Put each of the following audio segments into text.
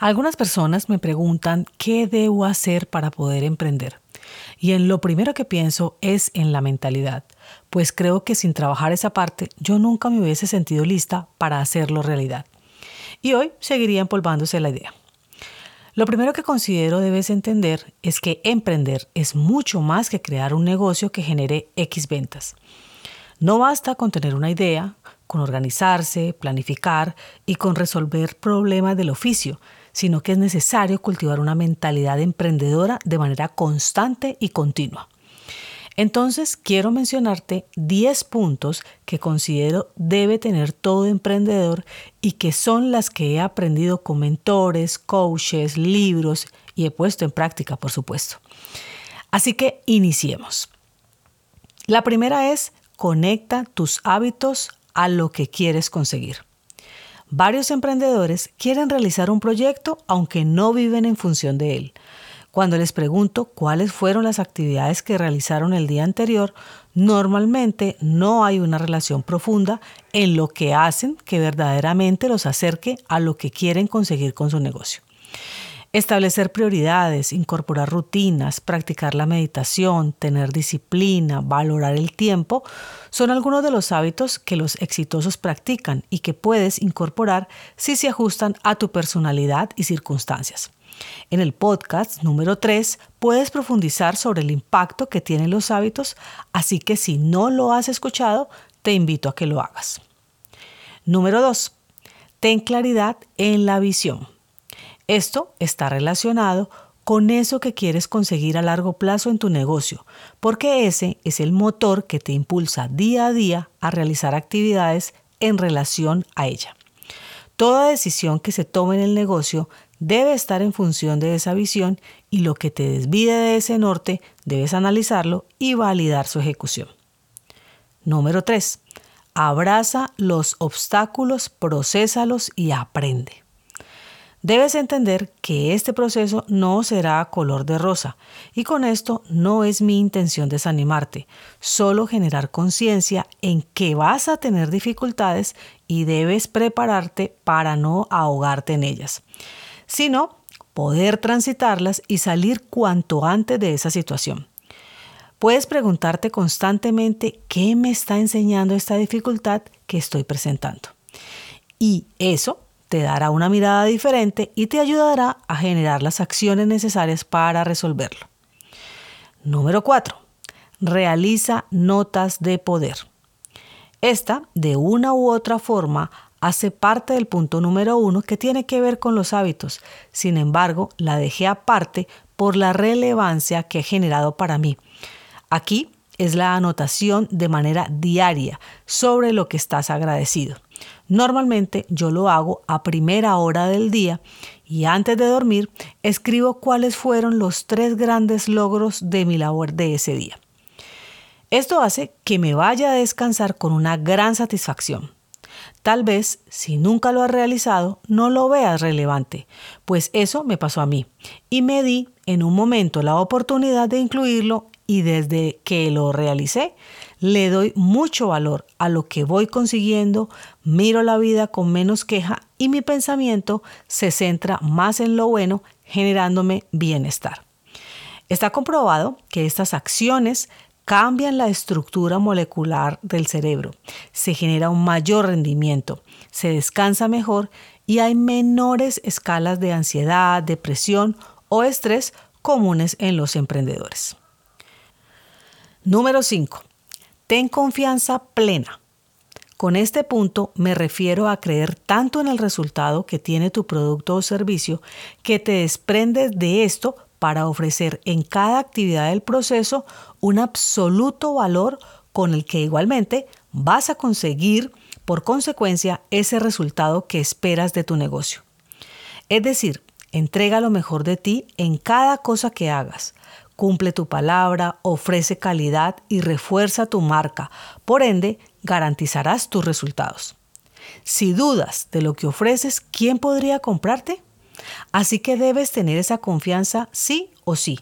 Algunas personas me preguntan qué debo hacer para poder emprender. Y en lo primero que pienso es en la mentalidad, pues creo que sin trabajar esa parte yo nunca me hubiese sentido lista para hacerlo realidad. Y hoy seguiría empolvándose la idea. Lo primero que considero debes entender es que emprender es mucho más que crear un negocio que genere X ventas. No basta con tener una idea, con organizarse, planificar y con resolver problemas del oficio, sino que es necesario cultivar una mentalidad emprendedora de manera constante y continua. Entonces, quiero mencionarte 10 puntos que considero debe tener todo emprendedor y que son las que he aprendido con mentores, coaches, libros y he puesto en práctica, por supuesto. Así que iniciemos. La primera es conecta tus hábitos a lo que quieres conseguir. Varios emprendedores quieren realizar un proyecto aunque no viven en función de él. Cuando les pregunto cuáles fueron las actividades que realizaron el día anterior, normalmente no hay una relación profunda en lo que hacen que verdaderamente los acerque a lo que quieren conseguir con su negocio. Establecer prioridades, incorporar rutinas, practicar la meditación, tener disciplina, valorar el tiempo, son algunos de los hábitos que los exitosos practican y que puedes incorporar si se ajustan a tu personalidad y circunstancias. En el podcast número 3 puedes profundizar sobre el impacto que tienen los hábitos, así que si no lo has escuchado, te invito a que lo hagas. Número 2. Ten claridad en la visión. Esto está relacionado con eso que quieres conseguir a largo plazo en tu negocio, porque ese es el motor que te impulsa día a día a realizar actividades en relación a ella. Toda decisión que se tome en el negocio debe estar en función de esa visión y lo que te desvíe de ese norte debes analizarlo y validar su ejecución. Número 3. Abraza los obstáculos, procesalos y aprende. Debes entender que este proceso no será color de rosa y con esto no es mi intención desanimarte, solo generar conciencia en que vas a tener dificultades y debes prepararte para no ahogarte en ellas, sino poder transitarlas y salir cuanto antes de esa situación. Puedes preguntarte constantemente qué me está enseñando esta dificultad que estoy presentando. Y eso te dará una mirada diferente y te ayudará a generar las acciones necesarias para resolverlo. Número 4. Realiza notas de poder. Esta, de una u otra forma, hace parte del punto número uno que tiene que ver con los hábitos. Sin embargo, la dejé aparte por la relevancia que ha generado para mí. Aquí es la anotación de manera diaria sobre lo que estás agradecido. Normalmente yo lo hago a primera hora del día y antes de dormir escribo cuáles fueron los tres grandes logros de mi labor de ese día. Esto hace que me vaya a descansar con una gran satisfacción. Tal vez, si nunca lo has realizado, no lo veas relevante, pues eso me pasó a mí y me di en un momento la oportunidad de incluirlo y desde que lo realicé le doy mucho valor a lo que voy consiguiendo, miro la vida con menos queja y mi pensamiento se centra más en lo bueno, generándome bienestar. Está comprobado que estas acciones cambian la estructura molecular del cerebro, se genera un mayor rendimiento, se descansa mejor y hay menores escalas de ansiedad, depresión o estrés comunes en los emprendedores. Número 5. Ten confianza plena. Con este punto me refiero a creer tanto en el resultado que tiene tu producto o servicio que te desprendes de esto para ofrecer en cada actividad del proceso un absoluto valor con el que igualmente vas a conseguir por consecuencia ese resultado que esperas de tu negocio. Es decir, Entrega lo mejor de ti en cada cosa que hagas. Cumple tu palabra, ofrece calidad y refuerza tu marca. Por ende, garantizarás tus resultados. Si dudas de lo que ofreces, ¿quién podría comprarte? Así que debes tener esa confianza sí o sí.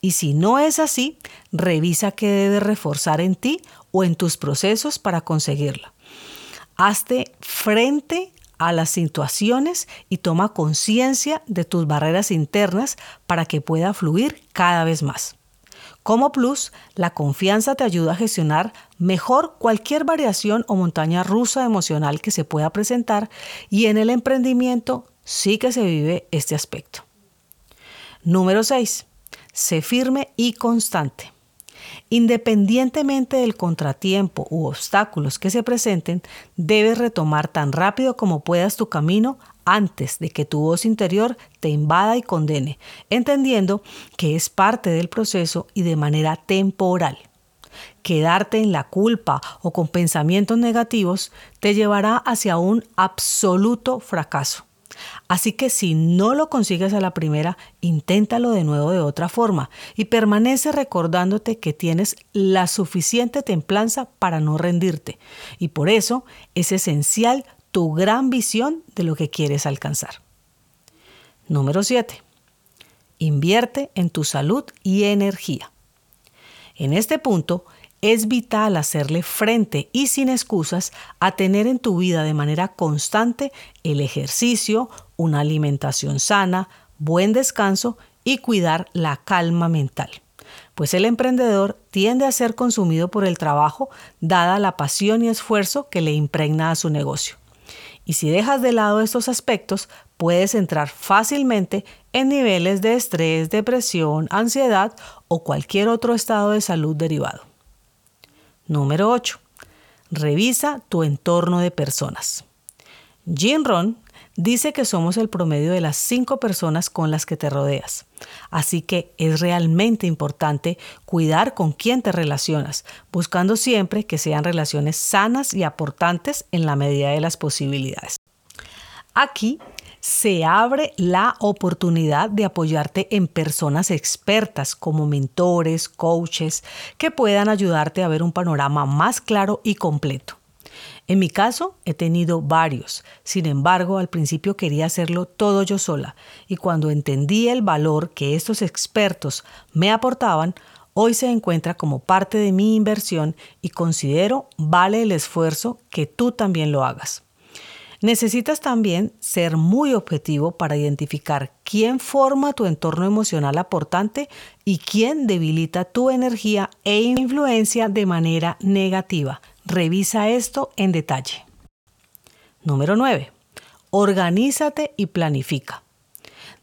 Y si no es así, revisa qué debes reforzar en ti o en tus procesos para conseguirla. Hazte frente a las situaciones y toma conciencia de tus barreras internas para que pueda fluir cada vez más. Como plus, la confianza te ayuda a gestionar mejor cualquier variación o montaña rusa emocional que se pueda presentar y en el emprendimiento sí que se vive este aspecto. Número 6. Sé firme y constante. Independientemente del contratiempo u obstáculos que se presenten, debes retomar tan rápido como puedas tu camino antes de que tu voz interior te invada y condene, entendiendo que es parte del proceso y de manera temporal. Quedarte en la culpa o con pensamientos negativos te llevará hacia un absoluto fracaso. Así que si no lo consigues a la primera, inténtalo de nuevo de otra forma y permanece recordándote que tienes la suficiente templanza para no rendirte. Y por eso es esencial tu gran visión de lo que quieres alcanzar. Número 7. Invierte en tu salud y energía. En este punto, es vital hacerle frente y sin excusas a tener en tu vida de manera constante el ejercicio, una alimentación sana, buen descanso y cuidar la calma mental. Pues el emprendedor tiende a ser consumido por el trabajo dada la pasión y esfuerzo que le impregna a su negocio. Y si dejas de lado estos aspectos, puedes entrar fácilmente en niveles de estrés, depresión, ansiedad o cualquier otro estado de salud derivado. Número 8. Revisa tu entorno de personas. Jim Ron dice que somos el promedio de las cinco personas con las que te rodeas. Así que es realmente importante cuidar con quién te relacionas, buscando siempre que sean relaciones sanas y aportantes en la medida de las posibilidades. Aquí se abre la oportunidad de apoyarte en personas expertas como mentores, coaches, que puedan ayudarte a ver un panorama más claro y completo. En mi caso, he tenido varios. Sin embargo, al principio quería hacerlo todo yo sola y cuando entendí el valor que estos expertos me aportaban, hoy se encuentra como parte de mi inversión y considero vale el esfuerzo que tú también lo hagas. Necesitas también ser muy objetivo para identificar quién forma tu entorno emocional aportante y quién debilita tu energía e influencia de manera negativa. Revisa esto en detalle. Número 9. Organízate y planifica.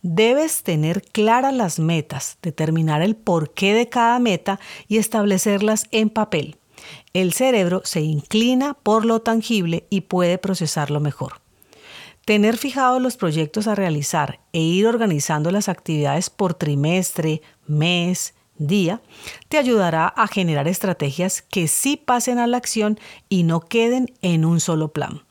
Debes tener claras las metas, determinar el porqué de cada meta y establecerlas en papel el cerebro se inclina por lo tangible y puede procesarlo mejor. Tener fijados los proyectos a realizar e ir organizando las actividades por trimestre, mes, día, te ayudará a generar estrategias que sí pasen a la acción y no queden en un solo plan.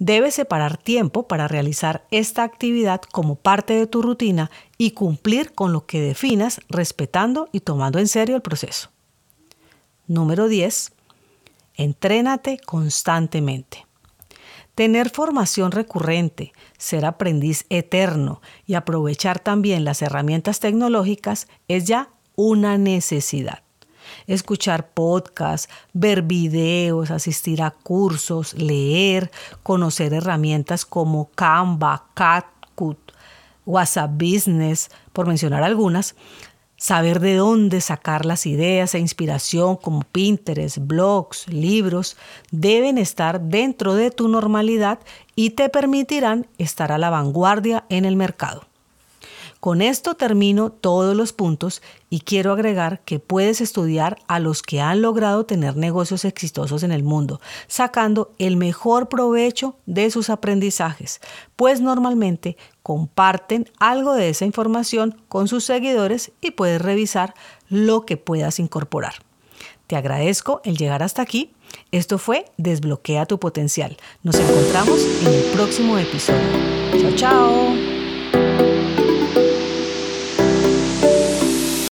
Debes separar tiempo para realizar esta actividad como parte de tu rutina y cumplir con lo que definas respetando y tomando en serio el proceso. Número 10. Entrénate constantemente. Tener formación recurrente, ser aprendiz eterno y aprovechar también las herramientas tecnológicas es ya una necesidad. Escuchar podcasts, ver videos, asistir a cursos, leer, conocer herramientas como Canva, CatCut, WhatsApp Business, por mencionar algunas, saber de dónde sacar las ideas e inspiración como Pinterest, blogs, libros, deben estar dentro de tu normalidad y te permitirán estar a la vanguardia en el mercado. Con esto termino todos los puntos y quiero agregar que puedes estudiar a los que han logrado tener negocios exitosos en el mundo, sacando el mejor provecho de sus aprendizajes, pues normalmente comparten algo de esa información con sus seguidores y puedes revisar lo que puedas incorporar. Te agradezco el llegar hasta aquí. Esto fue Desbloquea tu potencial. Nos encontramos en el próximo episodio. Chao, chao.